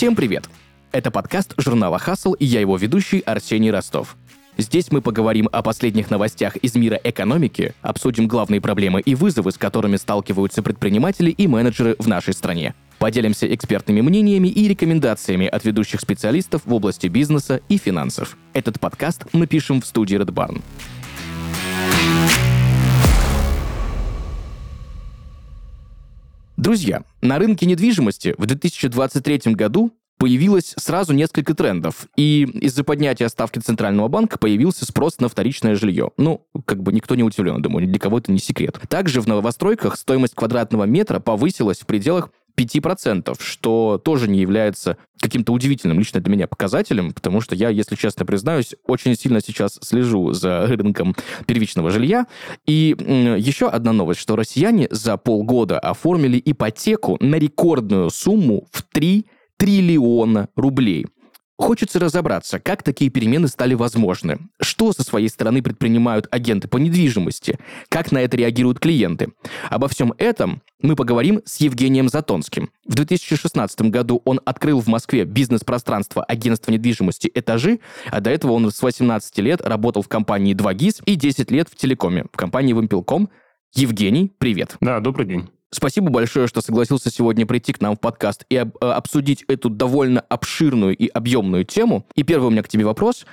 Всем привет! Это подкаст журнала «Хасл» и я его ведущий Арсений Ростов. Здесь мы поговорим о последних новостях из мира экономики, обсудим главные проблемы и вызовы, с которыми сталкиваются предприниматели и менеджеры в нашей стране. Поделимся экспертными мнениями и рекомендациями от ведущих специалистов в области бизнеса и финансов. Этот подкаст мы пишем в студии Red Barn. Друзья, на рынке недвижимости в 2023 году появилось сразу несколько трендов. И из-за поднятия ставки Центрального банка появился спрос на вторичное жилье. Ну, как бы никто не удивлен, думаю, для кого это не секрет. Также в новостройках стоимость квадратного метра повысилась в пределах 5%, что тоже не является каким-то удивительным лично для меня показателем, потому что я, если честно признаюсь, очень сильно сейчас слежу за рынком первичного жилья. И еще одна новость, что россияне за полгода оформили ипотеку на рекордную сумму в 3 триллиона рублей. Хочется разобраться, как такие перемены стали возможны, что со своей стороны предпринимают агенты по недвижимости, как на это реагируют клиенты. Обо всем этом мы поговорим с Евгением Затонским. В 2016 году он открыл в Москве бизнес-пространство агентства недвижимости «Этажи», а до этого он с 18 лет работал в компании 2GIS и 10 лет в телекоме, в компании «Вимпелком». Евгений, привет. Да, добрый день. Спасибо большое, что согласился сегодня прийти к нам в подкаст и об, э, обсудить эту довольно обширную и объемную тему. И первый у меня к тебе вопрос.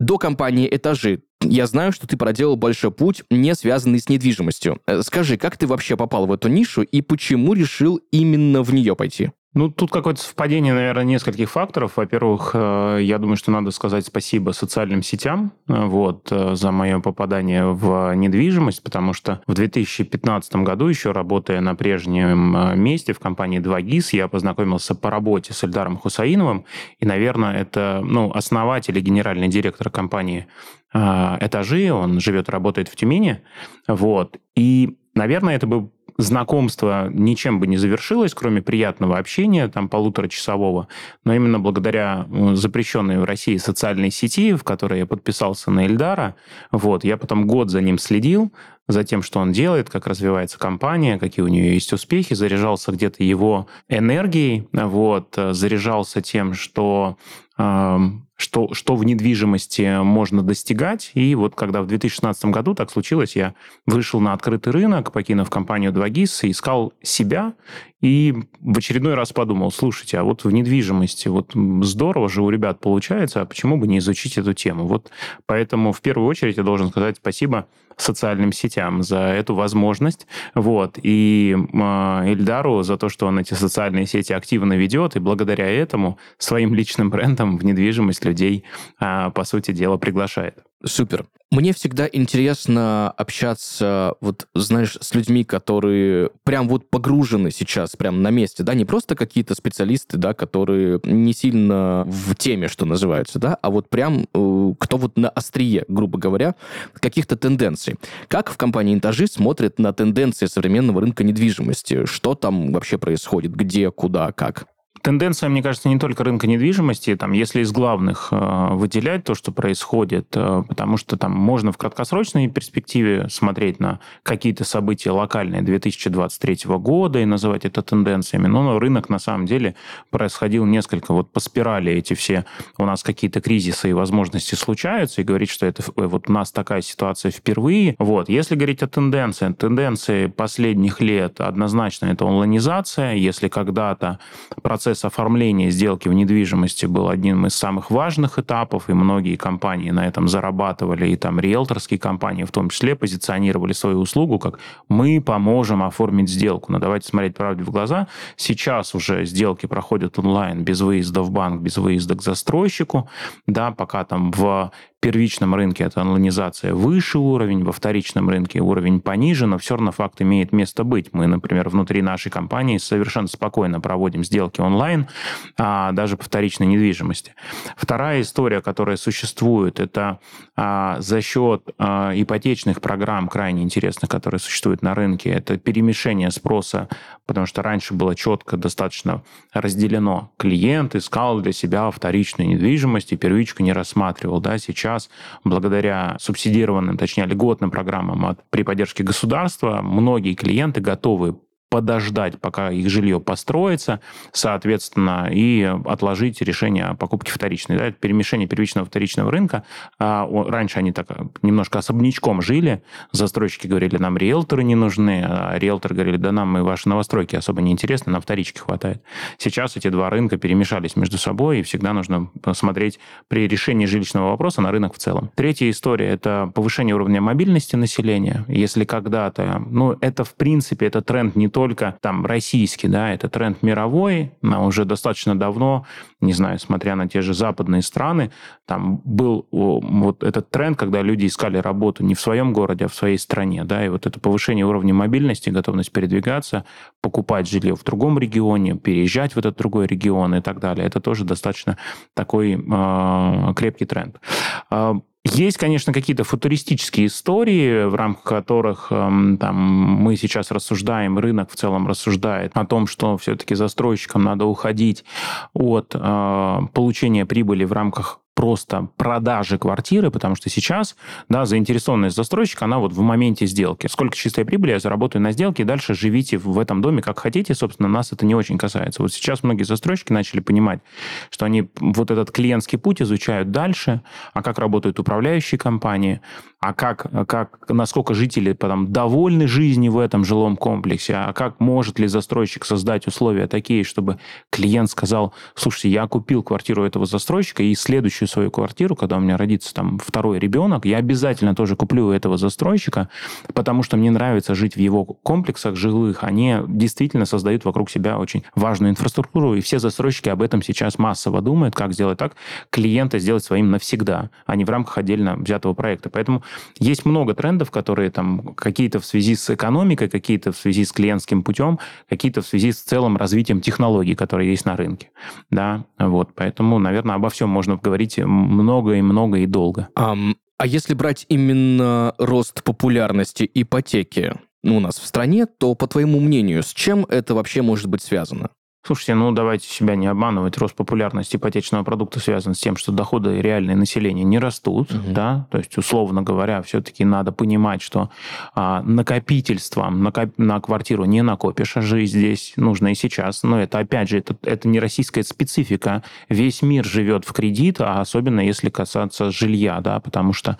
До компании «Этажи» я знаю, что ты проделал большой путь, не связанный с недвижимостью. Э, скажи, как ты вообще попал в эту нишу и почему решил именно в нее пойти? Ну, тут какое-то совпадение, наверное, нескольких факторов. Во-первых, э, я думаю, что надо сказать спасибо социальным сетям э, вот, э, за мое попадание в недвижимость, потому что в 2015 году, еще работая на прежнем месте в компании 2GIS, я познакомился по работе с Эльдаром Хусаиновым, и, наверное, это ну, основатель и генеральный директор компании «Этажи», он живет и работает в Тюмени, вот, и, наверное, это был знакомство ничем бы не завершилось, кроме приятного общения, там, полуторачасового, но именно благодаря э, запрещенной в России социальной сети, в которой я подписался на Эльдара, вот, я потом год за ним следил, за тем, что он делает, как развивается компания, какие у нее есть успехи, заряжался где-то его энергией, вот, э, заряжался тем, что что, что в недвижимости можно достигать. И вот когда в 2016 году так случилось, я вышел на открытый рынок, покинув компанию 2GIS, искал себя и в очередной раз подумал, слушайте, а вот в недвижимости, вот здорово же у ребят получается, а почему бы не изучить эту тему? Вот поэтому в первую очередь я должен сказать спасибо социальным сетям за эту возможность, вот, и э, Эльдару за то, что он эти социальные сети активно ведет, и благодаря этому своим личным брендом в недвижимость людей, э, по сути дела, приглашает. Супер. Мне всегда интересно общаться, вот, знаешь, с людьми, которые прям вот погружены сейчас, прям на месте, да, не просто какие-то специалисты, да, которые не сильно в теме, что называется, да, а вот прям э, кто вот на острие, грубо говоря, каких-то тенденций. Как в компании «Интажи» смотрят на тенденции современного рынка недвижимости? Что там вообще происходит? Где, куда, как? Тенденция, мне кажется, не только рынка недвижимости, там, если из главных э, выделять то, что происходит, э, потому что там можно в краткосрочной перспективе смотреть на какие-то события локальные 2023 года и называть это тенденциями, но рынок на самом деле происходил несколько вот по спирали эти все у нас какие-то кризисы и возможности случаются, и говорить, что это э, вот у нас такая ситуация впервые. Вот. Если говорить о тенденции, тенденции последних лет однозначно это онлайнизация. Если когда-то процесс процесс оформления сделки в недвижимости был одним из самых важных этапов, и многие компании на этом зарабатывали, и там риэлторские компании в том числе позиционировали свою услугу как «мы поможем оформить сделку». Но давайте смотреть правде в глаза. Сейчас уже сделки проходят онлайн без выезда в банк, без выезда к застройщику, да, пока там в первичном рынке это онлайнизация выше уровень, во вторичном рынке уровень пониже, но все равно факт имеет место быть. Мы, например, внутри нашей компании совершенно спокойно проводим сделки онлайн, а, даже по вторичной недвижимости. Вторая история, которая существует, это а, за счет а, ипотечных программ, крайне интересных, которые существуют на рынке, это перемешение спроса, потому что раньше было четко достаточно разделено. Клиент искал для себя вторичную недвижимость и первичку не рассматривал. Да? Сейчас благодаря субсидированным, точнее, льготным программам от, при поддержке государства многие клиенты готовы подождать, пока их жилье построится, соответственно, и отложить решение о покупке вторичной. Да, это перемешение первичного вторичного рынка. А, раньше они так немножко особнячком жили. Застройщики говорили, нам риэлторы не нужны, а риэлторы говорили, да нам и ваши новостройки особо не интересны, нам вторички хватает. Сейчас эти два рынка перемешались между собой, и всегда нужно посмотреть при решении жилищного вопроса на рынок в целом. Третья история – это повышение уровня мобильности населения. Если когда-то, ну, это в принципе, это тренд не только там российский, да, это тренд мировой, но уже достаточно давно, не знаю, смотря на те же западные страны, там был вот этот тренд, когда люди искали работу не в своем городе, а в своей стране, да, и вот это повышение уровня мобильности, готовность передвигаться, покупать жилье в другом регионе, переезжать в этот другой регион и так далее, это тоже достаточно такой э, крепкий тренд. Есть, конечно, какие-то футуристические истории, в рамках которых э, там, мы сейчас рассуждаем, рынок в целом рассуждает о том, что все-таки застройщикам надо уходить от э, получения прибыли в рамках просто продажи квартиры, потому что сейчас, да, заинтересованность застройщика, она вот в моменте сделки. Сколько чистой прибыли я заработаю на сделке, дальше живите в этом доме как хотите, собственно, нас это не очень касается. Вот сейчас многие застройщики начали понимать, что они вот этот клиентский путь изучают дальше, а как работают управляющие компании, а как, как, насколько жители потом довольны жизнью в этом жилом комплексе, а как может ли застройщик создать условия такие, чтобы клиент сказал, слушайте, я купил квартиру этого застройщика, и следующую свою квартиру, когда у меня родится там второй ребенок, я обязательно тоже куплю этого застройщика, потому что мне нравится жить в его комплексах жилых, они действительно создают вокруг себя очень важную инфраструктуру, и все застройщики об этом сейчас массово думают, как сделать так, клиента сделать своим навсегда, а не в рамках отдельно взятого проекта. Поэтому есть много трендов, которые там какие-то в связи с экономикой, какие-то в связи с клиентским путем, какие-то в связи с целым развитием технологий, которые есть на рынке. Да, вот. Поэтому, наверное, обо всем можно говорить много и много и долго. Um, а если брать именно рост популярности ипотеки, ну, у нас в стране, то, по твоему мнению, с чем это вообще может быть связано? Слушайте, ну давайте себя не обманывать. Рост популярности ипотечного продукта связан с тем, что доходы реальное населения не растут, угу. да, то есть, условно говоря, все-таки надо понимать, что а, накопительством на, на квартиру не накопишь, а жить здесь нужно и сейчас. Но это, опять же, это, это не российская специфика. Весь мир живет в кредит, а особенно если касаться жилья, да, потому что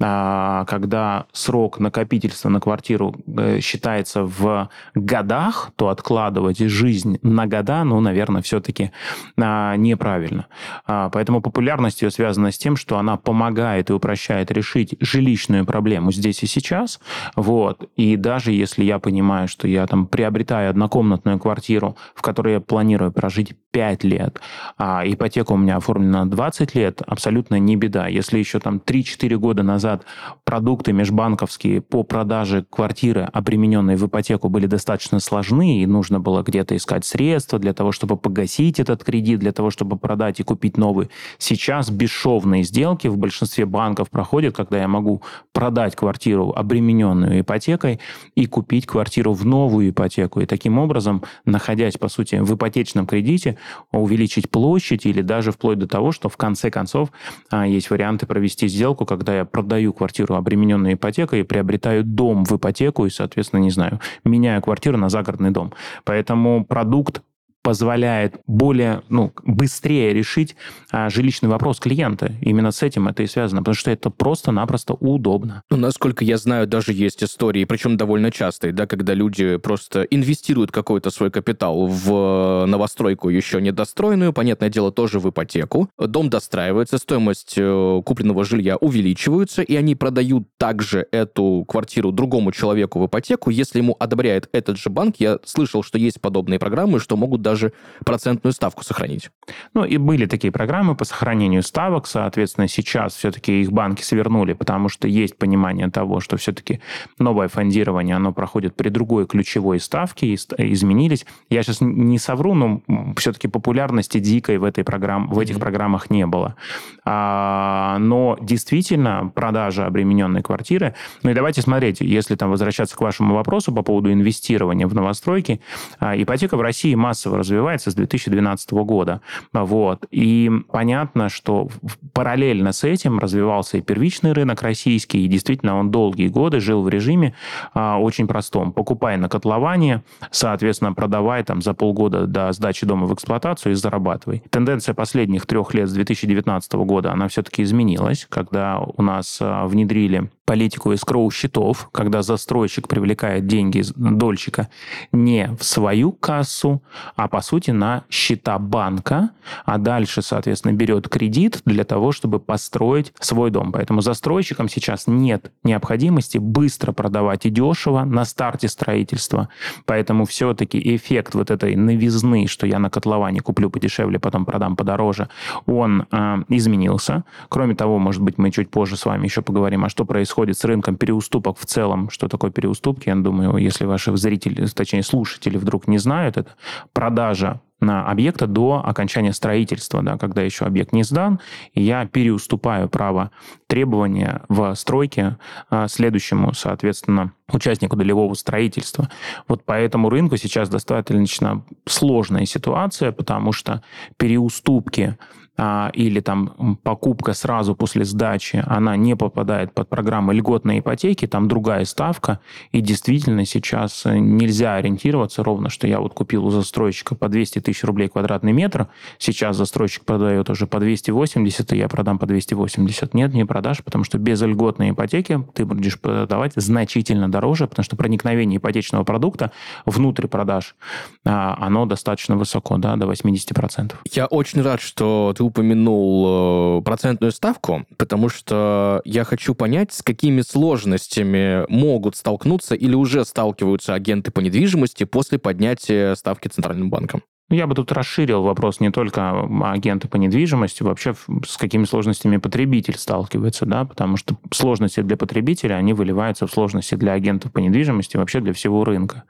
а, когда срок накопительства на квартиру э, считается в годах, то откладывать жизнь на года года, ну, наверное, все-таки а, неправильно. А, поэтому популярность ее связана с тем, что она помогает и упрощает решить жилищную проблему здесь и сейчас. Вот. И даже если я понимаю, что я там приобретаю однокомнатную квартиру, в которой я планирую прожить 5 лет, а ипотека у меня оформлена на 20 лет, абсолютно не беда. Если еще там 3-4 года назад продукты межбанковские по продаже квартиры, обремененные в ипотеку, были достаточно сложны, и нужно было где-то искать средства для того, чтобы погасить этот кредит, для того, чтобы продать и купить новый. Сейчас бесшовные сделки в большинстве банков проходят, когда я могу продать квартиру, обремененную ипотекой, и купить квартиру в новую ипотеку. И таким образом, находясь, по сути, в ипотечном кредите, увеличить площадь или даже вплоть до того, что в конце концов а, есть варианты провести сделку, когда я продаю квартиру, обремененную ипотекой, и приобретаю дом в ипотеку и, соответственно, не знаю, меняю квартиру на загородный дом. Поэтому продукт позволяет более, ну, быстрее решить а, жилищный вопрос клиента. Именно с этим это и связано, потому что это просто-напросто удобно. Ну, насколько я знаю, даже есть истории, причем довольно частые, да, когда люди просто инвестируют какой-то свой капитал в новостройку еще недостроенную, понятное дело, тоже в ипотеку. Дом достраивается, стоимость э, купленного жилья увеличивается, и они продают также эту квартиру другому человеку в ипотеку, если ему одобряет этот же банк. Я слышал, что есть подобные программы, что могут даже даже процентную ставку сохранить. Ну, и были такие программы по сохранению ставок, соответственно, сейчас все-таки их банки свернули, потому что есть понимание того, что все-таки новое фондирование, оно проходит при другой ключевой ставке, и изменились. Я сейчас не совру, но все-таки популярности дикой в, этой программ, в этих программах не было. А, но действительно продажа обремененной квартиры, ну и давайте смотреть, если там возвращаться к вашему вопросу по поводу инвестирования в новостройки, а, ипотека в России массово развивается с 2012 года. Вот. И понятно, что параллельно с этим развивался и первичный рынок российский, и действительно он долгие годы жил в режиме а, очень простом. Покупай на котловане, соответственно, продавай там за полгода до сдачи дома в эксплуатацию и зарабатывай. Тенденция последних трех лет с 2019 года, она все-таки изменилась, когда у нас а, внедрили политику эскроу счетов, когда застройщик привлекает деньги дольщика не в свою кассу, а по сути на счета банка, а дальше, соответственно, берет кредит для того, чтобы построить свой дом. Поэтому застройщикам сейчас нет необходимости быстро продавать и дешево на старте строительства. Поэтому все-таки эффект вот этой новизны, что я на котловане куплю подешевле, потом продам подороже, он э, изменился. Кроме того, может быть, мы чуть позже с вами еще поговорим, а что происходит происходит с рынком переуступок в целом. Что такое переуступки? Я думаю, если ваши зрители, точнее слушатели вдруг не знают, это продажа на объекта до окончания строительства, да, когда еще объект не сдан, и я переуступаю право требования в стройке а, следующему, соответственно, участнику долевого строительства. Вот по этому рынку сейчас достаточно сложная ситуация, потому что переуступки а, или там покупка сразу после сдачи, она не попадает под программу льготной ипотеки, там другая ставка, и действительно сейчас нельзя ориентироваться ровно, что я вот купил у застройщика по 200 тысяч рублей квадратный метр, сейчас застройщик продает уже по 280, и я продам по 280. Нет, не продашь, потому что без льготной ипотеки ты будешь продавать значительно дороже, потому что проникновение ипотечного продукта внутрь продаж, а, оно достаточно высоко, да, до 80%. Я очень рад, что ты упомянул э, процентную ставку, потому что я хочу понять, с какими сложностями могут столкнуться или уже сталкиваются агенты по недвижимости после поднятия ставки Центральным банком. Я бы тут расширил вопрос не только агенты по недвижимости, вообще с какими сложностями потребитель сталкивается, да, потому что сложности для потребителя, они выливаются в сложности для агентов по недвижимости, вообще для всего рынка.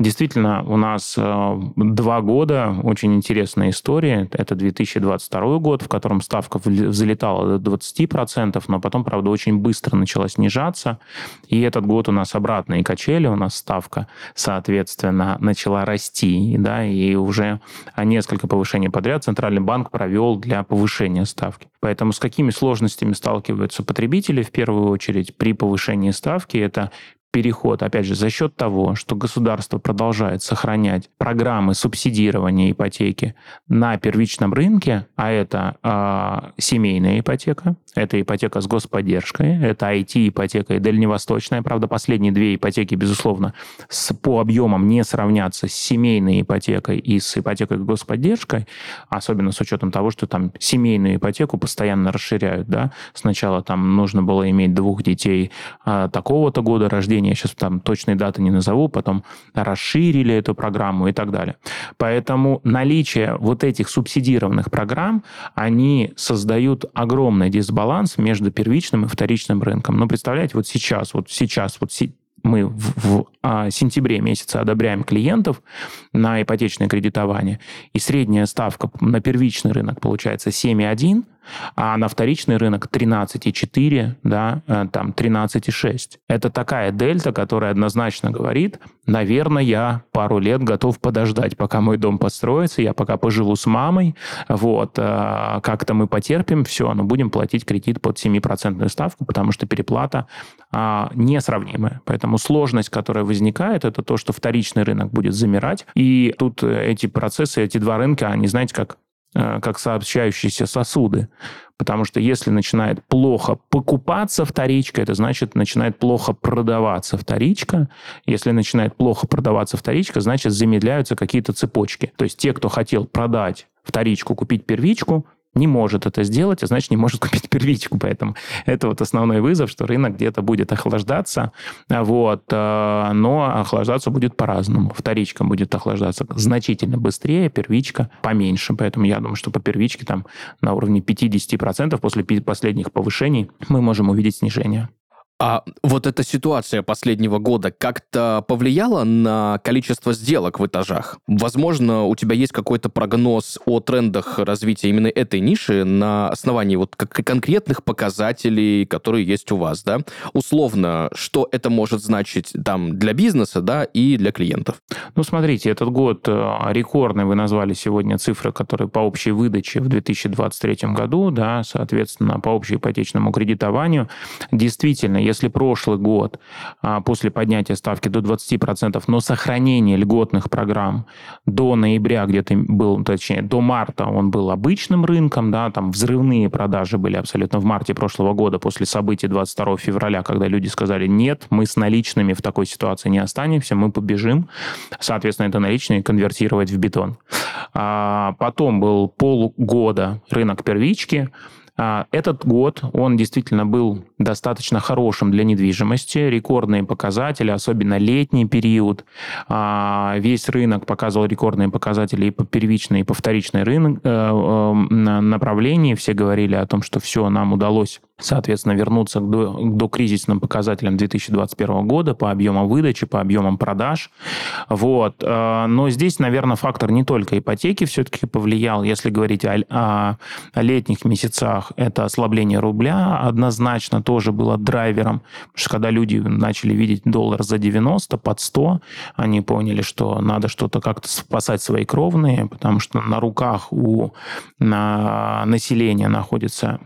Действительно, у нас э, два года очень интересная история. Это 2022 год, в котором ставка взлетала до 20%, но потом, правда, очень быстро начала снижаться. И этот год у нас обратные качели, у нас ставка, соответственно, начала расти, да, и уже уже несколько повышений подряд Центральный банк провел для повышения ставки. Поэтому с какими сложностями сталкиваются потребители в первую очередь при повышении ставки? Это переход, опять же, за счет того, что государство продолжает сохранять программы субсидирования ипотеки на первичном рынке, а это э, семейная ипотека, это ипотека с господдержкой, это IT-ипотека и дальневосточная. Правда, последние две ипотеки, безусловно, с, по объемам не сравнятся с семейной ипотекой и с ипотекой с господдержкой, особенно с учетом того, что там семейную ипотеку постоянно расширяют. Да? Сначала там нужно было иметь двух детей э, такого-то года рождения, я сейчас там точные даты не назову, потом расширили эту программу и так далее. Поэтому наличие вот этих субсидированных программ, они создают огромный дисбаланс между первичным и вторичным рынком. Но представляете, вот сейчас, вот сейчас, вот мы в, в а, сентябре месяце одобряем клиентов на ипотечное кредитование, и средняя ставка на первичный рынок получается 7,1, а на вторичный рынок 13,4, да, э, там 13,6. Это такая дельта, которая однозначно говорит, наверное, я пару лет готов подождать, пока мой дом построится, я пока поживу с мамой, вот, э, как-то мы потерпим, все, но будем платить кредит под 7% ставку, потому что переплата а, несравнимая. Поэтому сложность, которая возникает, это то, что вторичный рынок будет замирать, и тут эти процессы, эти два рынка, они, знаете, как Э, как сообщающиеся сосуды. Потому что если начинает плохо покупаться вторичка, это значит начинает плохо продаваться вторичка. Если начинает плохо продаваться вторичка, значит замедляются какие-то цепочки. То есть те, кто хотел продать вторичку, купить первичку, не может это сделать, а значит не может купить первичку. Поэтому это вот основной вызов, что рынок где-то будет охлаждаться, вот, э, но охлаждаться будет по-разному. Вторичка будет охлаждаться значительно быстрее, первичка поменьше. Поэтому я думаю, что по первичке там на уровне 50% после последних повышений мы можем увидеть снижение. А вот эта ситуация последнего года как-то повлияла на количество сделок в этажах? Возможно, у тебя есть какой-то прогноз о трендах развития именно этой ниши на основании вот конкретных показателей, которые есть у вас, да? Условно, что это может значить там для бизнеса, да, и для клиентов? Ну, смотрите, этот год э, рекордный, вы назвали сегодня цифры, которые по общей выдаче в 2023 году, да, соответственно, по общеипотечному кредитованию. Действительно, если прошлый год а, после поднятия ставки до 20%, но сохранение льготных программ до ноября где-то был, точнее, до марта он был обычным рынком, да, там взрывные продажи были абсолютно в марте прошлого года после событий 22 февраля, когда люди сказали, нет, мы с наличными в такой ситуации не останемся, мы побежим, соответственно, это наличные конвертировать в бетон. А потом был полгода рынок первички, этот год, он действительно был достаточно хорошим для недвижимости, рекордные показатели, особенно летний период. А, весь рынок показывал рекордные показатели и по первичной, и по вторичной рынок, э, э, направлении. Все говорили о том, что все, нам удалось соответственно, вернуться к, до, к докризисным показателям 2021 года по объемам выдачи, по объемам продаж. Вот. Э, но здесь, наверное, фактор не только ипотеки все-таки повлиял. Если говорить о, о, о летних месяцах, это ослабление рубля однозначно тоже было драйвером. Потому что когда люди начали видеть доллар за 90, под 100, они поняли, что надо что-то как-то спасать свои кровные, потому что на руках у на населения находится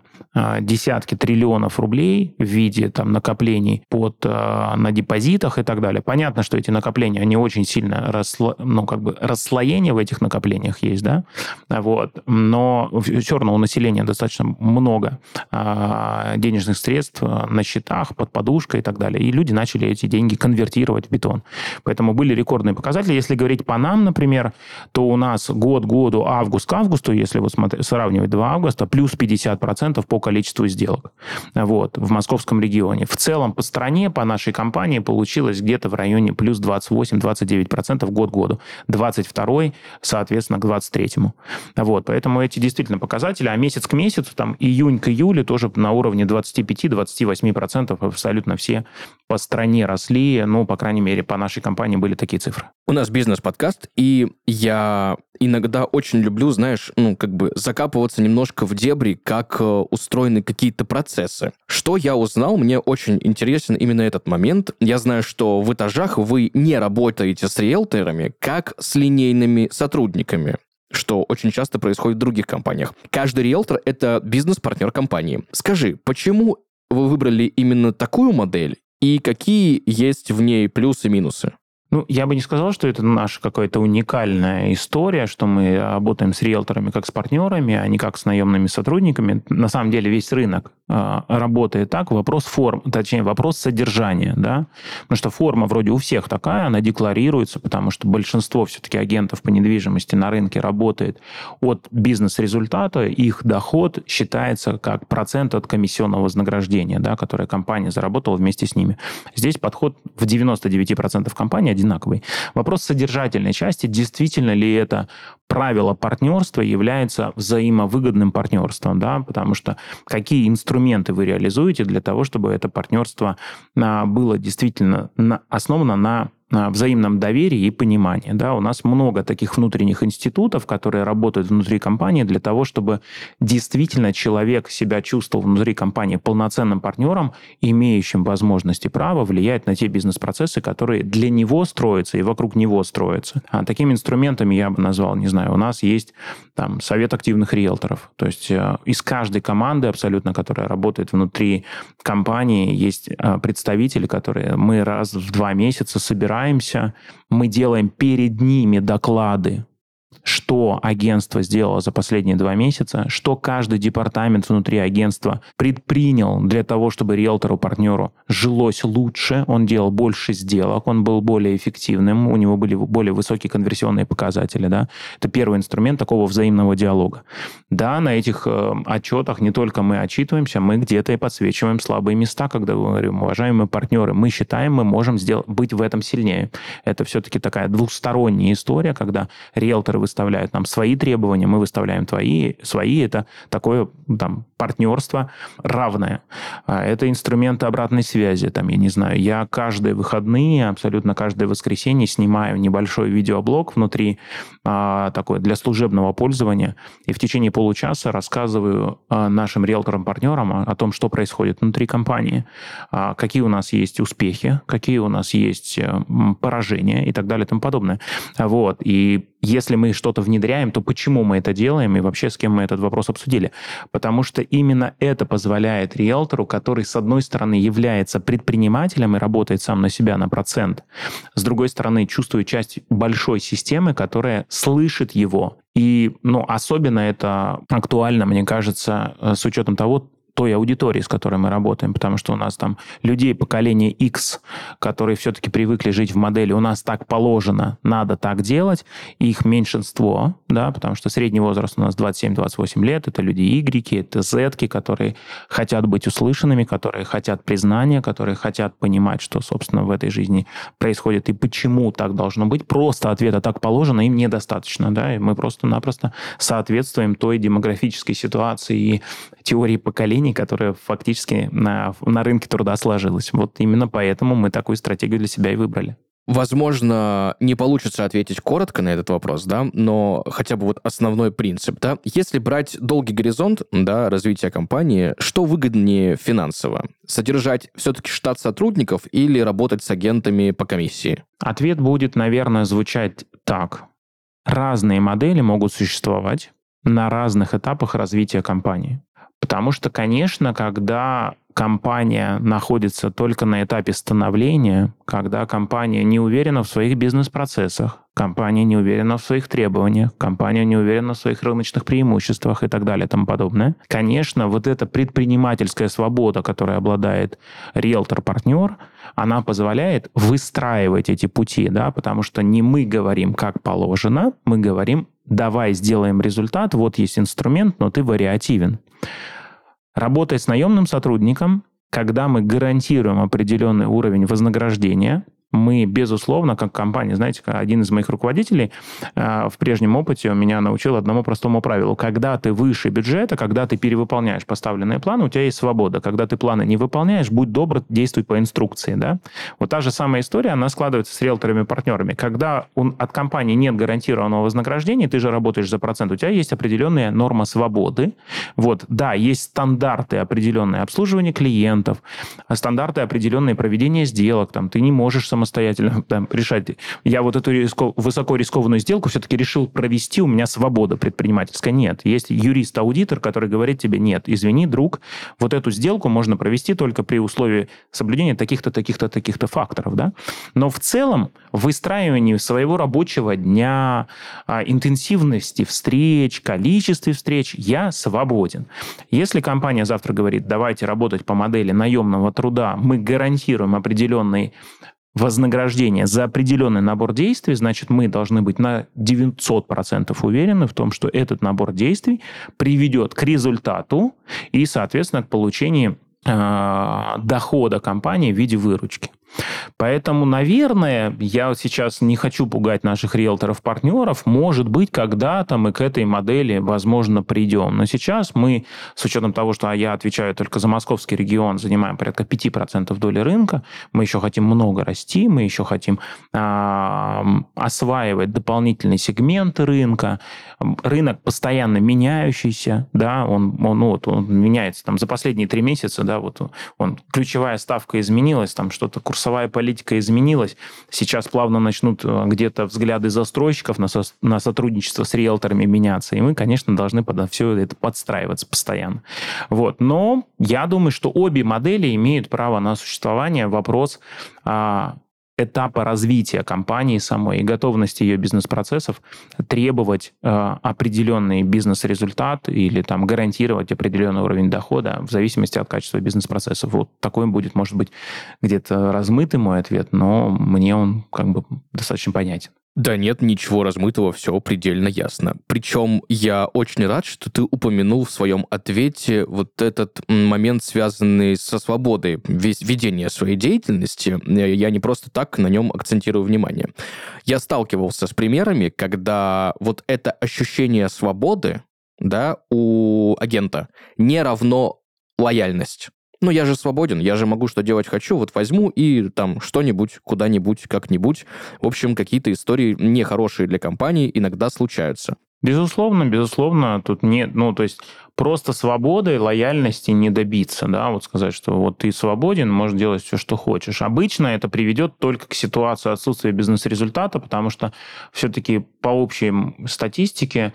десятки триллионов рублей в виде там, накоплений под, а, на депозитах и так далее. Понятно, что эти накопления, они очень сильно, расло, ну, как бы расслоение в этих накоплениях есть, да, вот, но все равно у населения достаточно много а, денежных средств на счетах, под подушкой и так далее, и люди начали эти деньги конвертировать в бетон. Поэтому были рекордные показатели. Если говорить по нам, например, то у нас год году, август к августу, если вот сравнивать 2 августа, плюс 50% по количеству сделок вот, в московском регионе. В целом по стране, по нашей компании получилось где-то в районе плюс 28-29% год году. 22 соответственно, к 23 Вот, поэтому эти действительно показатели, а месяц к месяцу, там, июнь к июлю тоже на уровне 25-28% абсолютно все по стране росли, ну, по крайней мере, по нашей компании были такие цифры. У нас бизнес-подкаст, и я иногда очень люблю, знаешь, ну, как бы закапываться немножко в дебри, как э, устроены какие-то процессы. Что я узнал, мне очень интересен именно этот момент. Я знаю, что в этажах вы не работаете с риэлторами, как с линейными сотрудниками что очень часто происходит в других компаниях. Каждый риэлтор — это бизнес-партнер компании. Скажи, почему вы выбрали именно такую модель и какие есть в ней плюсы-минусы? Ну, я бы не сказал, что это наша какая-то уникальная история, что мы работаем с риэлторами как с партнерами, а не как с наемными сотрудниками. На самом деле весь рынок э, работает так. Вопрос форм, точнее, вопрос содержания, да. Потому что форма вроде у всех такая, она декларируется, потому что большинство все-таки агентов по недвижимости на рынке работает от бизнес-результата, их доход считается как процент от комиссионного вознаграждения, да, которое компания заработала вместе с ними. Здесь подход в 99% компаний одинаковый. Вопрос содержательной части, действительно ли это правило партнерства является взаимовыгодным партнерством, да, потому что какие инструменты вы реализуете для того, чтобы это партнерство а, было действительно основано на взаимном доверии и понимании. Да, у нас много таких внутренних институтов, которые работают внутри компании для того, чтобы действительно человек себя чувствовал внутри компании полноценным партнером, имеющим возможности права влиять на те бизнес-процессы, которые для него строятся и вокруг него строятся. А такими инструментами я бы назвал, не знаю, у нас есть там совет активных риэлторов. То есть э, из каждой команды абсолютно, которая работает внутри компании, есть э, представители, которые мы раз в два месяца собираем собираемся, мы делаем перед ними доклады что агентство сделало за последние два месяца, что каждый департамент внутри агентства предпринял для того, чтобы риэлтору-партнеру жилось лучше, он делал больше сделок, он был более эффективным, у него были более высокие конверсионные показатели. Да? Это первый инструмент такого взаимного диалога. Да, на этих э, отчетах не только мы отчитываемся, мы где-то и подсвечиваем слабые места, когда говорим, уважаемые партнеры, мы считаем, мы можем сделать, быть в этом сильнее. Это все-таки такая двусторонняя история, когда риэлторы риэлторы выставляют нам свои требования, мы выставляем твои, свои. Это такое там партнерство равное. А, это инструменты обратной связи. Там, я не знаю, я каждые выходные, абсолютно каждое воскресенье снимаю небольшой видеоблог внутри а, такой для служебного пользования и в течение получаса рассказываю а, нашим риэлторам-партнерам о, о том, что происходит внутри компании, а, какие у нас есть успехи, какие у нас есть э, поражения и так далее и тому подобное. Вот. И если мы что-то внедряем, то почему мы это делаем и вообще с кем мы этот вопрос обсудили? Потому что именно это позволяет риэлтору, который, с одной стороны, является предпринимателем и работает сам на себя на процент, с другой стороны, чувствует часть большой системы, которая слышит его. И ну, особенно это актуально, мне кажется, э, с учетом того, той аудитории, с которой мы работаем, потому что у нас там людей поколения X, которые все-таки привыкли жить в модели, у нас так положено, надо так делать, их меньшинство, да, потому что средний возраст у нас 27-28 лет, это люди Y, это Z, которые хотят быть услышанными, которые хотят признания, которые хотят понимать, что, собственно, в этой жизни происходит и почему так должно быть. Просто ответа так положено им недостаточно, да, и мы просто-напросто соответствуем той демографической ситуации и теории поколений, которая фактически на, на рынке труда сложилась. Вот именно поэтому мы такую стратегию для себя и выбрали. Возможно, не получится ответить коротко на этот вопрос, да, но хотя бы вот основной принцип, да. Если брать долгий горизонт, да, развития компании, что выгоднее финансово? Содержать все-таки штат сотрудников или работать с агентами по комиссии? Ответ будет, наверное, звучать так. Разные модели могут существовать на разных этапах развития компании. Потому что, конечно, когда компания находится только на этапе становления, когда компания не уверена в своих бизнес-процессах, компания не уверена в своих требованиях, компания не уверена в своих рыночных преимуществах и так далее и тому подобное. Конечно, вот эта предпринимательская свобода, которой обладает риэлтор-партнер, она позволяет выстраивать эти пути, да, потому что не мы говорим, как положено, мы говорим, давай сделаем результат, вот есть инструмент, но ты вариативен. Работая с наемным сотрудником, когда мы гарантируем определенный уровень вознаграждения, мы, безусловно, как компания, знаете, один из моих руководителей э, в прежнем опыте меня научил одному простому правилу. Когда ты выше бюджета, когда ты перевыполняешь поставленные планы, у тебя есть свобода. Когда ты планы не выполняешь, будь добр, действуй по инструкции. Да? Вот та же самая история, она складывается с риэлторами-партнерами. Когда он, от компании нет гарантированного вознаграждения, ты же работаешь за процент, у тебя есть определенная норма свободы. Вот, да, есть стандарты определенные обслуживания клиентов, стандарты определенные проведения сделок, там, ты не можешь самостоятельно там, решать. Я вот эту риско, высоко рискованную сделку все-таки решил провести, у меня свобода предпринимательская. Нет. Есть юрист-аудитор, который говорит тебе, нет, извини, друг, вот эту сделку можно провести только при условии соблюдения таких-то, таких-то, таких-то факторов. Да? Но в целом выстраивание своего рабочего дня, а, интенсивности встреч, количестве встреч я свободен. Если компания завтра говорит, давайте работать по модели наемного труда, мы гарантируем определенный вознаграждение за определенный набор действий, значит, мы должны быть на 900% уверены в том, что этот набор действий приведет к результату и, соответственно, к получению э, дохода компании в виде выручки. Поэтому, наверное, я сейчас не хочу пугать наших риэлторов-партнеров. Может быть, когда-то мы к этой модели, возможно, придем. Но сейчас мы, с учетом того, что я отвечаю только за московский регион, занимаем порядка 5% доли рынка, мы еще хотим много расти, мы еще хотим э, осваивать дополнительные сегменты рынка. Рынок постоянно меняющийся, да, он, он, ну, вот, он меняется там за последние три месяца, да, вот он, ключевая ставка изменилась, там что-то курс курсовая политика изменилась. Сейчас плавно начнут э, где-то взгляды застройщиков на, со, на сотрудничество с риэлторами меняться. И мы, конечно, должны под все это подстраиваться постоянно. Вот. Но я думаю, что обе модели имеют право на существование. Вопрос, а, этапа развития компании самой и готовности ее бизнес-процессов требовать э, определенный бизнес-результат или там гарантировать определенный уровень дохода в зависимости от качества бизнес-процессов. Вот такой будет, может быть, где-то размытый мой ответ, но мне он как бы достаточно понятен. Да нет, ничего размытого, все предельно ясно. Причем я очень рад, что ты упомянул в своем ответе вот этот момент, связанный со свободой ведения своей деятельности. Я не просто так на нем акцентирую внимание. Я сталкивался с примерами, когда вот это ощущение свободы, да, у агента не равно лояльность ну, я же свободен, я же могу что делать хочу, вот возьму и там что-нибудь, куда-нибудь, как-нибудь. В общем, какие-то истории нехорошие для компании иногда случаются. Безусловно, безусловно, тут нет, ну, то есть просто свободы, лояльности не добиться, да, вот сказать, что вот ты свободен, можешь делать все, что хочешь. Обычно это приведет только к ситуации отсутствия бизнес-результата, потому что все-таки по общей статистике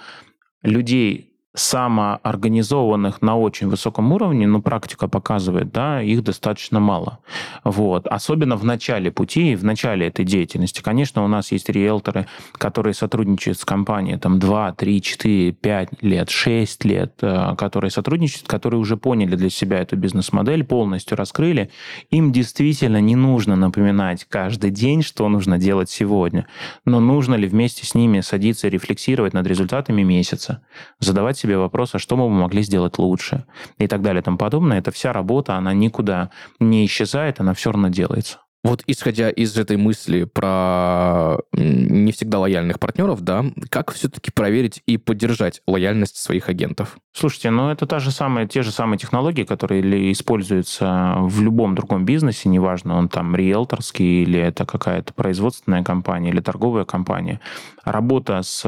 людей самоорганизованных на очень высоком уровне, ну, практика показывает, да, их достаточно мало. Вот. Особенно в начале пути, в начале этой деятельности. Конечно, у нас есть риэлторы, которые сотрудничают с компанией там 2, 3, 4, 5 лет, 6 лет, э, которые сотрудничают, которые уже поняли для себя эту бизнес-модель, полностью раскрыли. Им действительно не нужно напоминать каждый день, что нужно делать сегодня. Но нужно ли вместе с ними садиться и рефлексировать над результатами месяца, задавать себе вопрос, а что мы бы могли сделать лучше и так далее и тому подобное. Эта вся работа, она никуда не исчезает, она все равно делается. Вот исходя из этой мысли про не всегда лояльных партнеров, да, как все-таки проверить и поддержать лояльность своих агентов? Слушайте, ну это та же самая, те же самые технологии, которые используются в любом другом бизнесе, неважно, он там риэлторский или это какая-то производственная компания или торговая компания. Работа с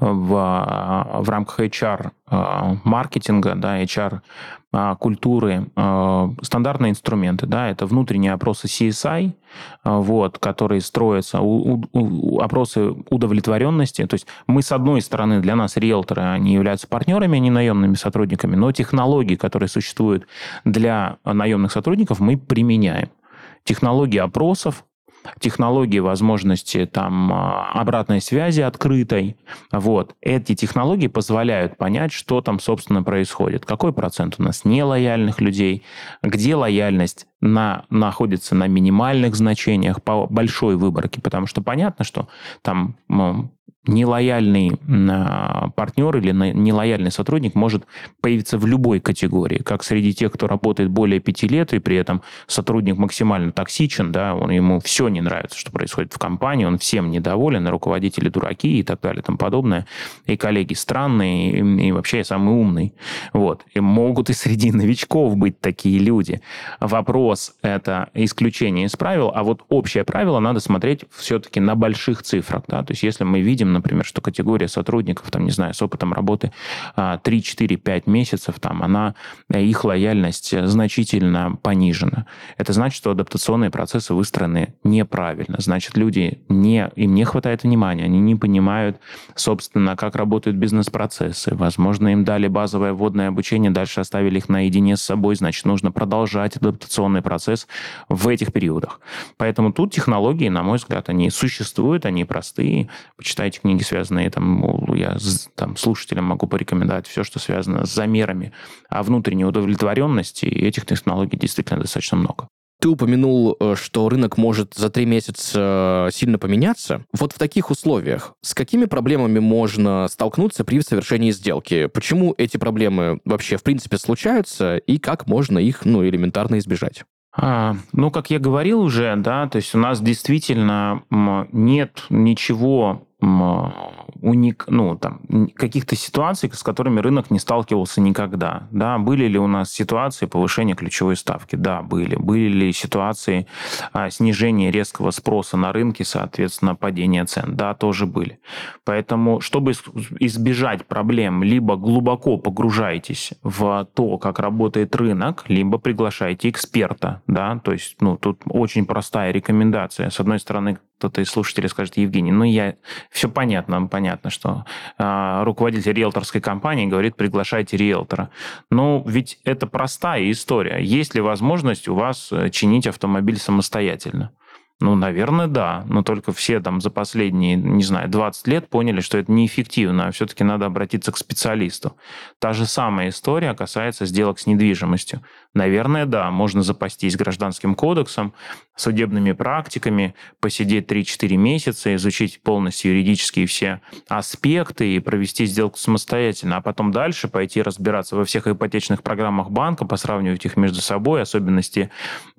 в, в рамках HR а, маркетинга, да, HR а, культуры, а, стандартные инструменты, да, это внутренние опросы CSI, вот, которые строятся, у, у, опросы удовлетворенности, то есть мы, с одной стороны, для нас риэлторы, они являются партнерами, а не наемными сотрудниками, но технологии, которые существуют для наемных сотрудников, мы применяем. Технологии опросов, технологии возможности там а, обратной связи открытой. Вот. Эти технологии позволяют понять, что там, собственно, происходит. Какой процент у нас нелояльных людей, где лояльность на, находится на минимальных значениях по большой выборке, потому что понятно, что там нелояльный а, партнер или нелояльный сотрудник может появиться в любой категории, как среди тех, кто работает более пяти лет, и при этом сотрудник максимально токсичен, да, он, ему все не нравится, что происходит в компании, он всем недоволен, руководители дураки и так далее и тому подобное, и коллеги странные, и, и вообще я самый умный. Вот. И могут и среди новичков быть такие люди. Вопрос – это исключение из правил, а вот общее правило надо смотреть все-таки на больших цифрах. Да? То есть если мы видим например, что категория сотрудников, там, не знаю, с опытом работы 3, 4, 5 месяцев, там, она, э, их лояльность значительно понижена. Это значит, что адаптационные процессы выстроены неправильно. Значит, люди не, им не хватает внимания, они не понимают, собственно, как работают бизнес-процессы. Возможно, им дали базовое вводное обучение, дальше оставили их наедине с собой, значит, нужно продолжать адаптационный процесс в этих периодах. Поэтому тут технологии, на мой взгляд, они существуют, они простые. Почитайте книги, связанные, там, я там, слушателям могу порекомендовать все, что связано с замерами а внутренней удовлетворенности, и этих технологий действительно достаточно много. Ты упомянул, э, что рынок может за три месяца э, сильно поменяться. Вот в таких условиях с какими проблемами можно столкнуться при совершении сделки? Почему эти проблемы вообще в принципе случаются и как можно их ну, элементарно избежать? А, ну, как я говорил уже, да, то есть у нас действительно нет ничего уник, ну, там, каких-то ситуаций, с которыми рынок не сталкивался никогда. Да, были ли у нас ситуации повышения ключевой ставки? Да, были. Были ли ситуации а, снижения резкого спроса на рынке, соответственно, падения цен? Да, тоже были. Поэтому, чтобы избежать проблем, либо глубоко погружайтесь в то, как работает рынок, либо приглашайте эксперта, да, то есть, ну, тут очень простая рекомендация. С одной стороны, кто-то из слушателей скажет, Евгений, ну я все понятно, понятно, что э, руководитель риэлторской компании говорит, приглашайте риэлтора. Но ведь это простая история. Есть ли возможность у вас э, чинить автомобиль самостоятельно? Ну, наверное, да. Но только все там за последние, не знаю, 20 лет поняли, что это неэффективно, а все-таки надо обратиться к специалисту. Та же самая история касается сделок с недвижимостью. Наверное, да, можно запастись гражданским кодексом, судебными практиками, посидеть 3-4 месяца, изучить полностью юридические все аспекты и провести сделку самостоятельно, а потом дальше пойти разбираться во всех ипотечных программах банка, посравнивать их между собой, особенности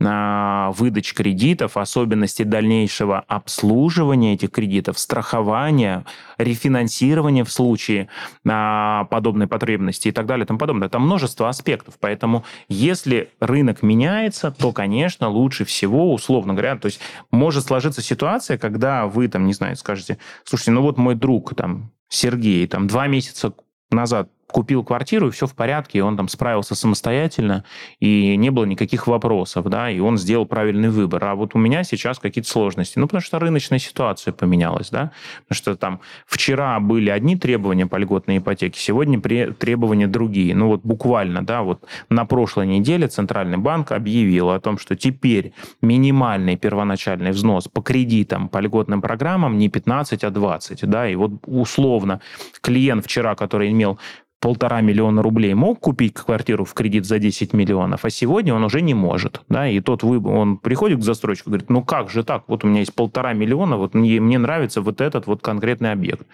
а, выдач кредитов, особенности дальнейшего обслуживания этих кредитов, страхования, рефинансирования в случае а, подобной потребности и так далее и тому подобное. Это множество аспектов. Поэтому если рынок меняется, то, конечно, лучше всего, условно говоря, то есть может сложиться ситуация, когда вы, там, не знаю, скажете, слушайте, ну вот мой друг, там, Сергей, там, два месяца назад купил квартиру, и все в порядке, и он там справился самостоятельно, и не было никаких вопросов, да, и он сделал правильный выбор. А вот у меня сейчас какие-то сложности. Ну, потому что рыночная ситуация поменялась, да, потому что там вчера были одни требования по льготной ипотеке, сегодня требования другие. Ну, вот буквально, да, вот на прошлой неделе Центральный банк объявил о том, что теперь минимальный первоначальный взнос по кредитам, по льготным программам не 15, а 20, да, и вот условно клиент вчера, который имел полтора миллиона рублей мог купить квартиру в кредит за 10 миллионов, а сегодня он уже не может. Да? И тот вы, он приходит к застройщику и говорит, ну как же так, вот у меня есть полтора миллиона, вот мне, мне нравится вот этот вот конкретный объект.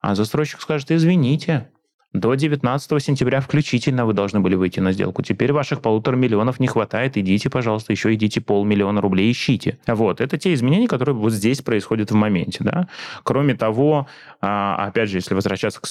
А застройщик скажет, извините, до 19 сентября включительно вы должны были выйти на сделку. Теперь ваших полутора миллионов не хватает. Идите, пожалуйста, еще идите полмиллиона рублей ищите. Вот, это те изменения, которые вот здесь происходят в моменте. Да? Кроме того, а, опять же, если возвращаться к,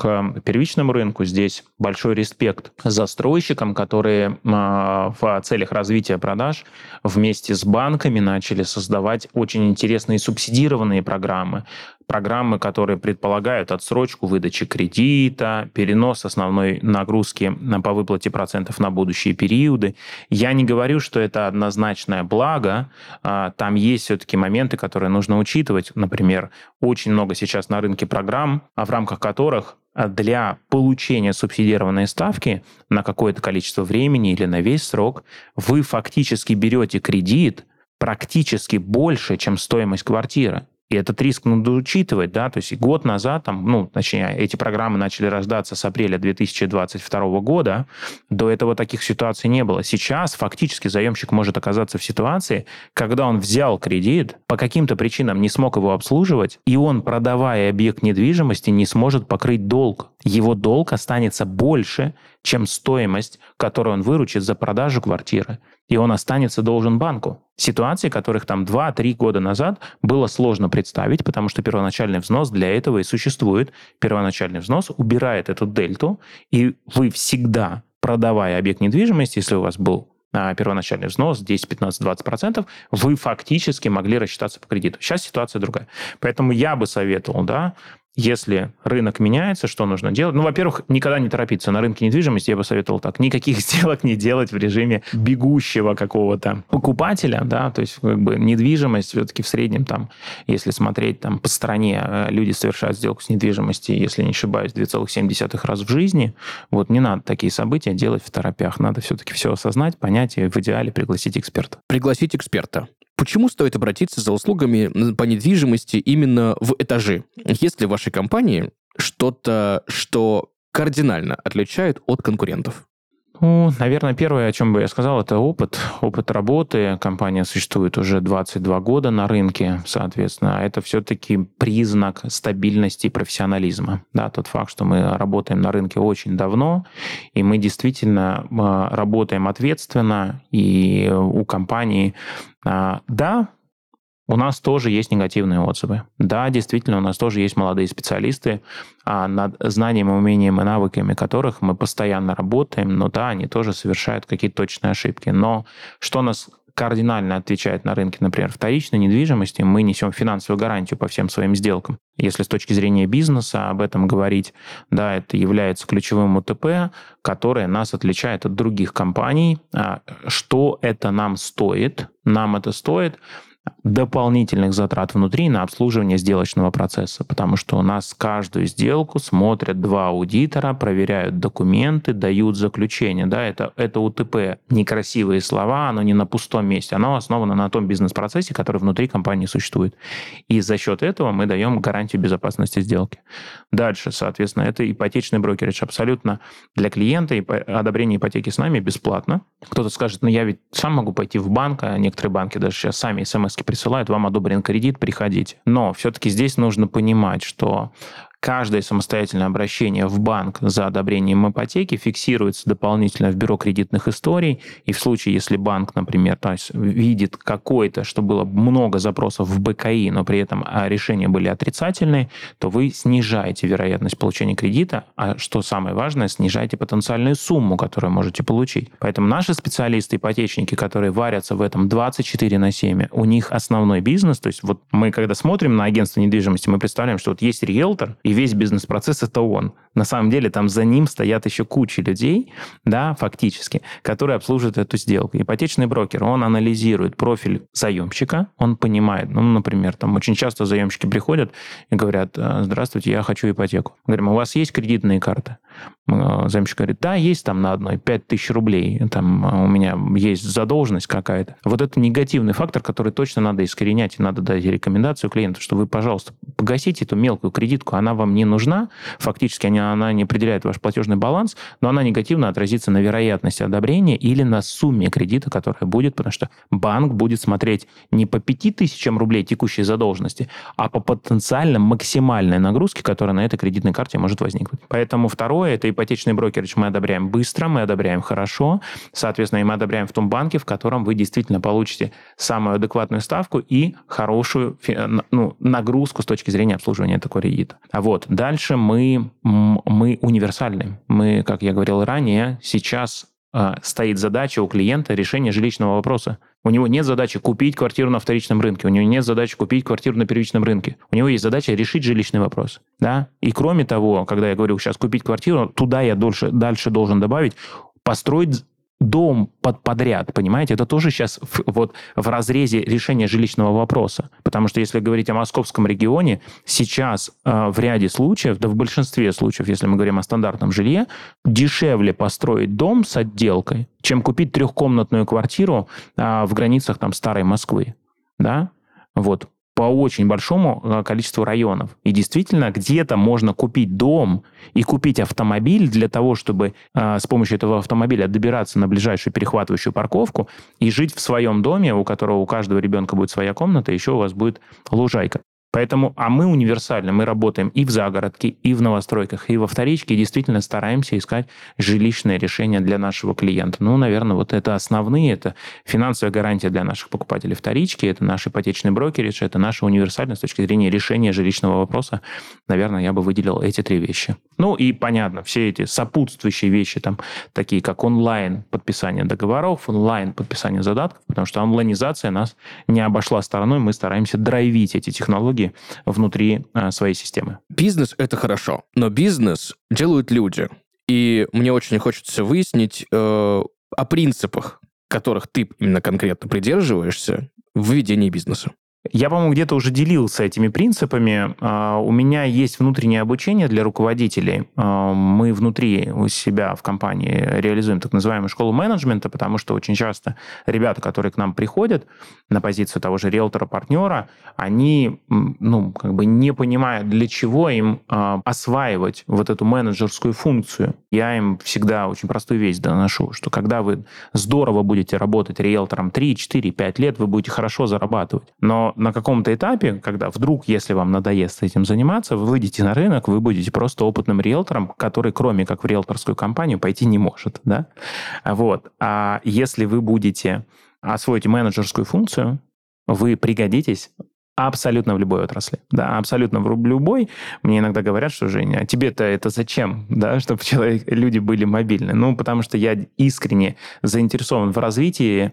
к первичному рынку, здесь большой респект застройщикам, которые а, в целях развития продаж вместе с банками начали создавать очень интересные субсидированные программы, программы, которые предполагают отсрочку выдачи кредита, перенос основной нагрузки по выплате процентов на будущие периоды. Я не говорю, что это однозначное благо. А, там есть все-таки моменты, которые нужно учитывать. Например, очень много сейчас на рынке программ, а в рамках которых для получения субсидированной ставки на какое-то количество времени или на весь срок вы фактически берете кредит практически больше, чем стоимость квартиры. И этот риск надо учитывать, да, то есть год назад, там, ну, точнее, эти программы начали рождаться с апреля 2022 года, до этого таких ситуаций не было. Сейчас фактически заемщик может оказаться в ситуации, когда он взял кредит, по каким-то причинам не смог его обслуживать, и он, продавая объект недвижимости, не сможет покрыть долг. Его долг останется больше, чем стоимость, которую он выручит за продажу квартиры и он останется должен банку. Ситуации, которых там 2-3 года назад было сложно представить, потому что первоначальный взнос для этого и существует. Первоначальный взнос убирает эту дельту, и вы всегда, продавая объект недвижимости, если у вас был а, первоначальный взнос 10, 15, 20 процентов, вы фактически могли рассчитаться по кредиту. Сейчас ситуация другая. Поэтому я бы советовал, да, если рынок меняется, что нужно делать? Ну, во-первых, никогда не торопиться. На рынке недвижимости я бы советовал так. Никаких сделок не делать в режиме бегущего какого-то покупателя, да, то есть как бы недвижимость все-таки в среднем там, если смотреть там по стране, э, люди совершают сделку с недвижимостью, если не ошибаюсь, 2,7 раз в жизни. Вот не надо такие события делать в торопях. Надо все-таки все осознать, понять и в идеале пригласить эксперта. Пригласить эксперта. Почему стоит обратиться за услугами по недвижимости именно в этажи? Есть ли в вашей компании что-то, что кардинально отличает от конкурентов? Ну, наверное, первое, о чем бы я сказал, это опыт. Опыт работы. Компания существует уже 22 года на рынке, соответственно. Это все-таки признак стабильности и профессионализма. Да, тот факт, что мы работаем на рынке очень давно, и мы действительно а, работаем ответственно, и у компании, а, да, у нас тоже есть негативные отзывы. Да, действительно, у нас тоже есть молодые специалисты, а над знанием, умением и навыками которых мы постоянно работаем, но да, они тоже совершают какие-то точные ошибки. Но что нас кардинально отличает на рынке, например, вторичной недвижимости, мы несем финансовую гарантию по всем своим сделкам. Если с точки зрения бизнеса об этом говорить, да, это является ключевым УТП, которое нас отличает от других компаний. А, что это нам стоит? Нам это стоит дополнительных затрат внутри на обслуживание сделочного процесса, потому что у нас каждую сделку смотрят два аудитора, проверяют документы, дают заключение. Да, это, это УТП. Некрасивые слова, оно не на пустом месте, оно основано на том бизнес-процессе, который внутри компании существует. И за счет этого мы даем гарантию безопасности сделки. Дальше, соответственно, это ипотечный брокеридж абсолютно для клиента, и одобрение ипотеки с нами бесплатно. Кто-то скажет, ну я ведь сам могу пойти в банк, а некоторые банки даже сейчас сами смс присылают, вам одобрен кредит, приходите. Но все-таки здесь нужно понимать, что Каждое самостоятельное обращение в банк за одобрением ипотеки фиксируется дополнительно в бюро кредитных историй. И в случае, если банк, например, то есть видит какой-то, что было много запросов в БКИ, но при этом а, решения были отрицательные, то вы снижаете вероятность получения кредита, а что самое важное, снижаете потенциальную сумму, которую можете получить. Поэтому наши специалисты, ипотечники, которые варятся в этом 24 на 7, у них основной бизнес, то есть вот мы когда смотрим на агентство недвижимости, мы представляем, что вот есть риэлтор, и весь бизнес-процесс это он. На самом деле там за ним стоят еще куча людей, да, фактически, которые обслуживают эту сделку. Ипотечный брокер, он анализирует профиль заемщика, он понимает, ну, например, там очень часто заемщики приходят и говорят, «Э, здравствуйте, я хочу ипотеку. Говорим, у вас есть кредитные карты? Э, заемщик говорит, да, есть там на одной 5 тысяч рублей, там э, у меня есть задолженность какая-то. Вот это негативный фактор, который точно надо искоренять, и надо дать рекомендацию клиенту, что вы, пожалуйста, погасите эту мелкую кредитку, она вам не нужна, фактически она, она не определяет ваш платежный баланс, но она негативно отразится на вероятности одобрения или на сумме кредита, которая будет, потому что банк будет смотреть не по 5 тысячам рублей текущей задолженности, а по потенциально максимальной нагрузке, которая на этой кредитной карте может возникнуть. Поэтому второе, это ипотечный брокеридж мы одобряем быстро, мы одобряем хорошо, соответственно, и мы одобряем в том банке, в котором вы действительно получите самую адекватную ставку и хорошую ну, нагрузку с точки зрения обслуживания такого кредита. А вот. Дальше мы, мы универсальны. Мы, как я говорил ранее, сейчас э, стоит задача у клиента решения жилищного вопроса. У него нет задачи купить квартиру на вторичном рынке, у него нет задачи купить квартиру на первичном рынке. У него есть задача решить жилищный вопрос. Да? И кроме того, когда я говорю сейчас купить квартиру, туда я дальше, дальше должен добавить построить дом под подряд, понимаете, это тоже сейчас в, вот в разрезе решения жилищного вопроса. Потому что если говорить о московском регионе, сейчас э, в ряде случаев, да в большинстве случаев, если мы говорим о стандартном жилье, дешевле построить дом с отделкой, чем купить трехкомнатную квартиру э, в границах там старой Москвы. Да? Вот по очень большому э, количеству районов. И действительно, где-то можно купить дом и купить автомобиль для того, чтобы э, с помощью этого автомобиля добираться на ближайшую перехватывающую парковку и жить в своем доме, у которого у каждого ребенка будет своя комната, еще у вас будет лужайка. Поэтому, а мы универсальны, мы работаем и в загородке, и в новостройках, и во вторичке, и действительно стараемся искать жилищное решение для нашего клиента. Ну, наверное, вот это основные, это финансовая гарантия для наших покупателей вторички, это наш ипотечный брокеридж, это наша универсальность с точки зрения решения жилищного вопроса. Наверное, я бы выделил эти три вещи. Ну и понятно, все эти сопутствующие вещи, там, такие как онлайн подписание договоров, онлайн подписание задатков, потому что онлайнизация нас не обошла стороной, мы стараемся драйвить эти технологии внутри а, своей системы. Бизнес — это хорошо, но бизнес делают люди. И мне очень хочется выяснить э, о принципах, которых ты именно конкретно придерживаешься в ведении бизнеса. Я, по-моему, где-то уже делился этими принципами. А, у меня есть внутреннее обучение для руководителей. А, мы внутри у себя в компании реализуем так называемую школу менеджмента, потому что очень часто ребята, которые к нам приходят на позицию того же риэлтора-партнера, они ну, как бы не понимают, для чего им а, осваивать вот эту менеджерскую функцию. Я им всегда очень простую вещь доношу, что когда вы здорово будете работать риэлтором 3, 4, 5 лет, вы будете хорошо зарабатывать. Но на каком-то этапе, когда вдруг, если вам надоест этим заниматься, вы выйдете на рынок, вы будете просто опытным риэлтором, который, кроме как в риэлторскую компанию, пойти не может. Да? Вот. А если вы будете освоить менеджерскую функцию, вы пригодитесь Абсолютно в любой отрасли. Да, абсолютно в любой. Мне иногда говорят, что, Женя, а тебе-то это зачем, да, чтобы человек, люди были мобильны? Ну, потому что я искренне заинтересован в развитии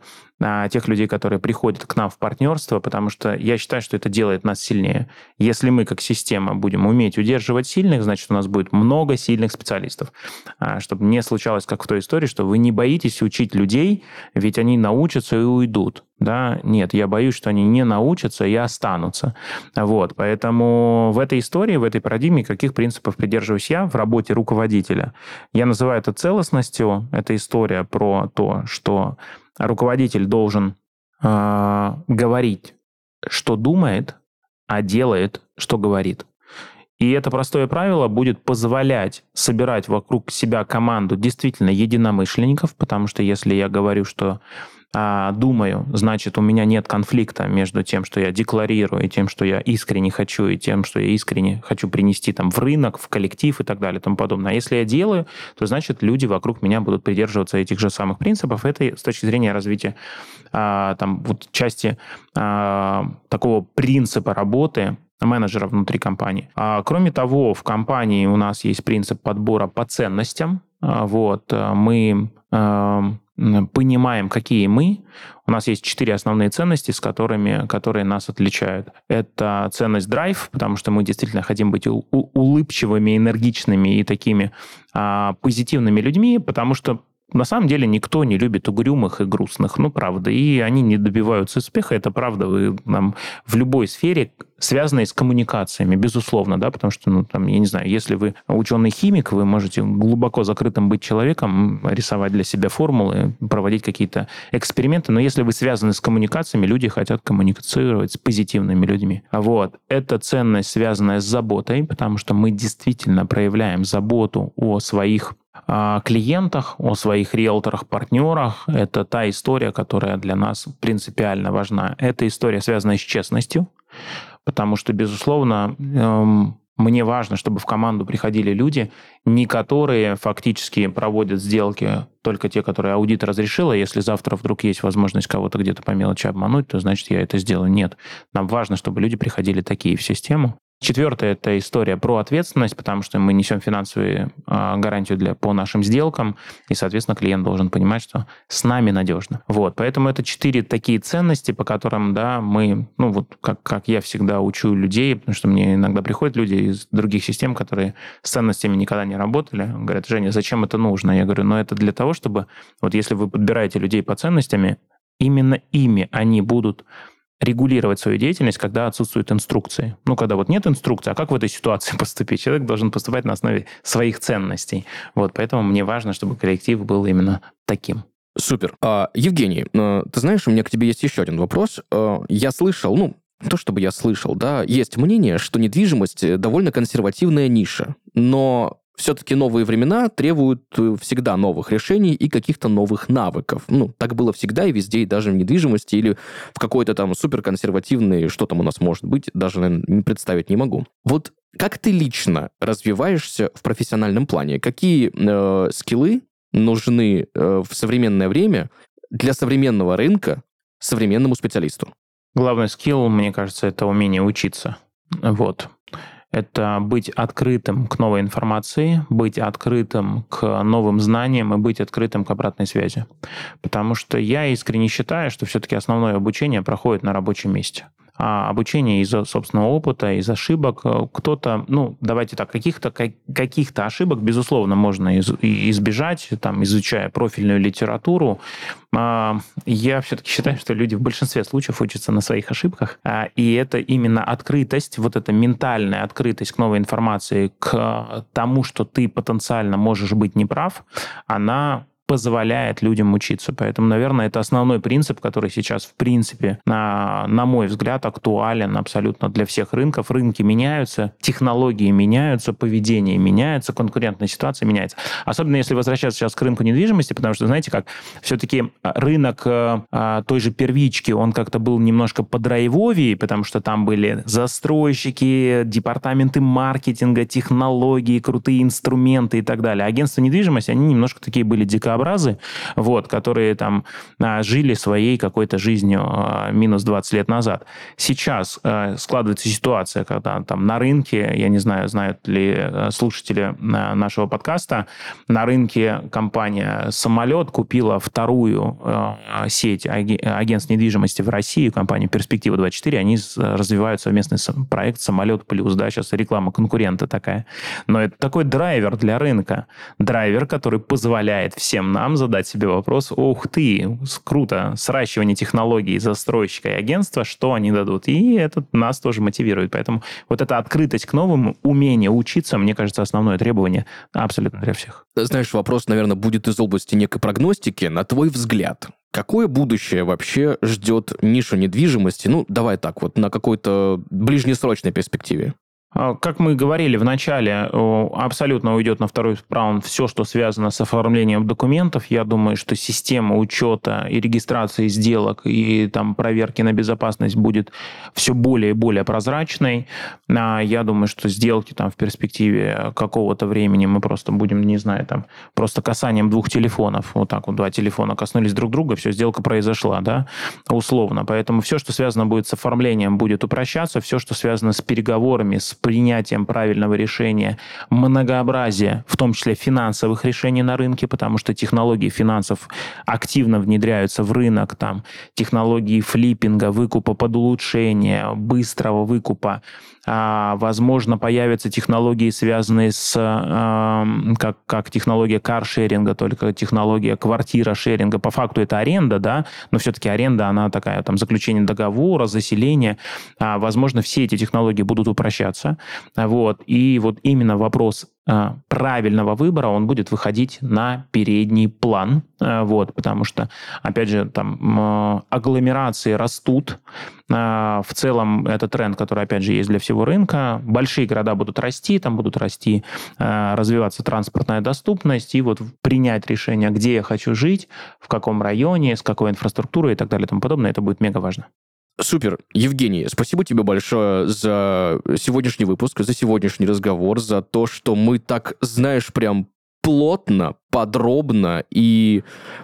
тех людей, которые приходят к нам в партнерство, потому что я считаю, что это делает нас сильнее. Если мы как система будем уметь удерживать сильных, значит, у нас будет много сильных специалистов. А, чтобы не случалось, как в той истории, что вы не боитесь учить людей, ведь они научатся и уйдут да, нет, я боюсь, что они не научатся и останутся. Вот, поэтому в этой истории, в этой парадигме, каких принципов придерживаюсь я в работе руководителя? Я называю это целостностью. Это история про то, что руководитель должен э, говорить, что думает, а делает, что говорит. И это простое правило будет позволять собирать вокруг себя команду действительно единомышленников, потому что если я говорю, что думаю, значит, у меня нет конфликта между тем, что я декларирую, и тем, что я искренне хочу, и тем, что я искренне хочу принести там в рынок, в коллектив и так далее и тому подобное. А если я делаю, то значит, люди вокруг меня будут придерживаться этих же самых принципов. Это с точки зрения развития а, там вот части а, такого принципа работы менеджера внутри компании. А, кроме того, в компании у нас есть принцип подбора по ценностям. А, вот, мы а, понимаем, какие мы. У нас есть четыре основные ценности, с которыми, которые нас отличают. Это ценность драйв, потому что мы действительно хотим быть улыбчивыми, энергичными и такими а, позитивными людьми, потому что на самом деле никто не любит угрюмых и грустных, ну, правда. И они не добиваются успеха, это правда. Вы нам в любой сфере, связанной с коммуникациями, безусловно, да, потому что, ну, там, я не знаю, если вы ученый-химик, вы можете глубоко закрытым быть человеком, рисовать для себя формулы, проводить какие-то эксперименты, но если вы связаны с коммуникациями, люди хотят коммуницировать с позитивными людьми. Вот. Это ценность, связанная с заботой, потому что мы действительно проявляем заботу о своих о клиентах, о своих риэлторах, партнерах. Это та история, которая для нас принципиально важна. Эта история связана с честностью, потому что, безусловно, эм, мне важно, чтобы в команду приходили люди, не которые фактически проводят сделки, только те, которые аудит разрешил, а если завтра вдруг есть возможность кого-то где-то по мелочи обмануть, то значит я это сделаю. Нет. Нам важно, чтобы люди приходили такие в систему, Четвертое – это история про ответственность, потому что мы несем финансовую э, гарантию для, по нашим сделкам, и, соответственно, клиент должен понимать, что с нами надежно. Вот, поэтому это четыре такие ценности, по которым, да, мы, ну вот как, как я всегда учу людей, потому что мне иногда приходят люди из других систем, которые с ценностями никогда не работали, говорят, Женя, зачем это нужно? Я говорю, ну это для того, чтобы, вот если вы подбираете людей по ценностями, именно ими они будут регулировать свою деятельность, когда отсутствуют инструкции. Ну, когда вот нет инструкции, а как в этой ситуации поступить? Человек должен поступать на основе своих ценностей. Вот, поэтому мне важно, чтобы коллектив был именно таким. Супер. А, Евгений, э, ты знаешь, у меня к тебе есть еще один вопрос. Э, я слышал, ну, то, чтобы я слышал, да, есть мнение, что недвижимость довольно консервативная ниша, но все-таки новые времена требуют э, всегда новых решений и каких-то новых навыков. Ну, так было всегда и везде, и даже в недвижимости или в какой-то там суперконсервативной, что там у нас может быть, даже, наверное, представить не могу. Вот как ты лично развиваешься в профессиональном плане? Какие э, скиллы нужны э, в современное время для современного рынка современному специалисту? Главный скилл, мне кажется, это умение учиться. Вот это быть открытым к новой информации, быть открытым к новым знаниям и быть открытым к обратной связи. Потому что я искренне считаю, что все-таки основное обучение проходит на рабочем месте обучение из собственного опыта, из ошибок. Кто-то, ну, давайте так, каких-то каких ошибок, безусловно, можно из, избежать, там, изучая профильную литературу. А, я все-таки считаю, что люди в большинстве случаев учатся на своих ошибках, а, и это именно открытость, вот эта ментальная открытость к новой информации, к тому, что ты потенциально можешь быть неправ, она позволяет людям учиться. Поэтому, наверное, это основной принцип, который сейчас, в принципе, на, на мой взгляд, актуален абсолютно для всех рынков. Рынки меняются, технологии меняются, поведение меняется, конкурентная ситуация меняется. Особенно если возвращаться сейчас к рынку недвижимости, потому что, знаете как, все-таки рынок а, той же первички, он как-то был немножко подрайвовее, потому что там были застройщики, департаменты маркетинга, технологии, крутые инструменты и так далее. Агентства недвижимости, они немножко такие были дико дикообразы, вот, которые там а, жили своей какой-то жизнью а, минус 20 лет назад. Сейчас а, складывается ситуация, когда там на рынке, я не знаю, знают ли слушатели нашего подкаста, на рынке компания «Самолет» купила вторую сеть агентств недвижимости в России, компания «Перспектива-24», они развивают совместный проект «Самолет плюс», да, сейчас реклама конкурента такая. Но это такой драйвер для рынка, драйвер, который позволяет всем нам задать себе вопрос, ух ты, круто, сращивание технологий застройщика и агентства, что они дадут. И это нас тоже мотивирует. Поэтому вот эта открытость к новому, умение учиться, мне кажется, основное требование абсолютно для всех. Знаешь, вопрос, наверное, будет из области некой прогностики. На твой взгляд, Какое будущее вообще ждет нишу недвижимости? Ну, давай так вот, на какой-то ближнесрочной перспективе. А, как мы говорили в начале, абсолютно уйдет на второй план все, что связано с оформлением документов. Я думаю, что система учета и регистрации сделок и там проверки на безопасность будет все более и более прозрачной. А, я думаю, что сделки там в перспективе какого-то времени мы просто будем, не знаю, там просто касанием двух телефонов, вот так вот два телефона коснулись друг друга, все, сделка произошла, да, условно. Поэтому все, что связано будет с оформлением, будет упрощаться, все, что связано с переговорами, с принятием правильного решения многообразие, в том числе финансовых решений на рынке, потому что технологии финансов активно внедряются в рынок, там технологии флиппинга, выкупа под улучшение, быстрого выкупа, возможно, появятся технологии, связанные с, как, как технология каршеринга, только технология квартира шеринга. По факту это аренда, да, но все-таки аренда, она такая, там, заключение договора, заселение. А, возможно, все эти технологии будут упрощаться. Вот. И вот именно вопрос а, правильного выбора, он будет выходить на передний план, а, вот, потому что, опять же, там агломерации растут, а, в целом это тренд, который, опять же, есть для всего рынка. Большие города будут расти, там будут расти, развиваться транспортная доступность, и вот принять решение, где я хочу жить, в каком районе, с какой инфраструктурой и так далее и тому подобное, это будет мега важно. Супер. Евгений, спасибо тебе большое за сегодняшний выпуск, за сегодняшний разговор, за то, что мы так, знаешь, прям плотно, подробно и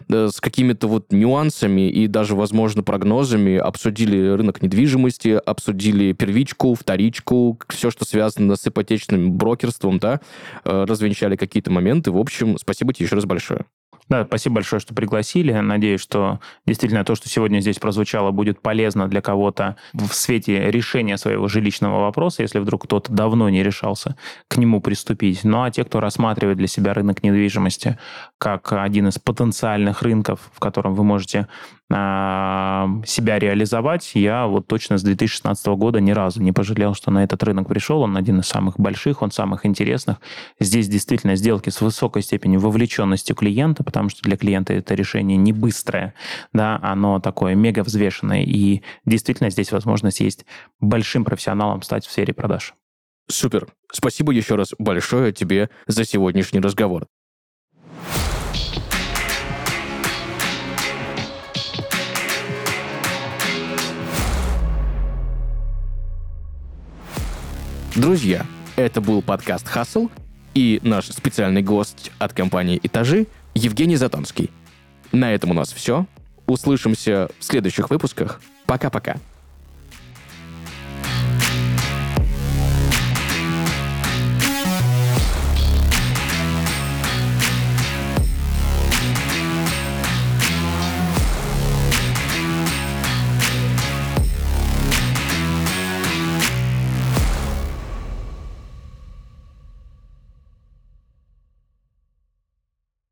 э, с какими-то вот нюансами и даже, возможно, прогнозами обсудили рынок недвижимости, обсудили первичку, вторичку, все, что связано с ипотечным брокерством, да, э, развенчали какие-то моменты. В общем, спасибо тебе еще раз большое. Да, спасибо большое, что пригласили. Надеюсь, что действительно то, что сегодня здесь прозвучало, будет полезно для кого-то в свете решения своего жилищного вопроса, если вдруг кто-то давно не решался к нему приступить. Ну а те, кто рассматривает для себя рынок недвижимости как один из потенциальных рынков, в котором вы можете себя реализовать, я вот точно с 2016 года ни разу не пожалел, что на этот рынок пришел. Он один из самых больших, он самых интересных. Здесь действительно сделки с высокой степенью вовлеченности клиента, потому что для клиента это решение не быстрое, да, оно такое мега взвешенное. И действительно здесь возможность есть большим профессионалом стать в сфере продаж. Супер. Спасибо еще раз большое тебе за сегодняшний разговор. Друзья, это был подкаст «Хасл» и наш специальный гость от компании «Этажи» Евгений Затонский. На этом у нас все. Услышимся в следующих выпусках. Пока-пока.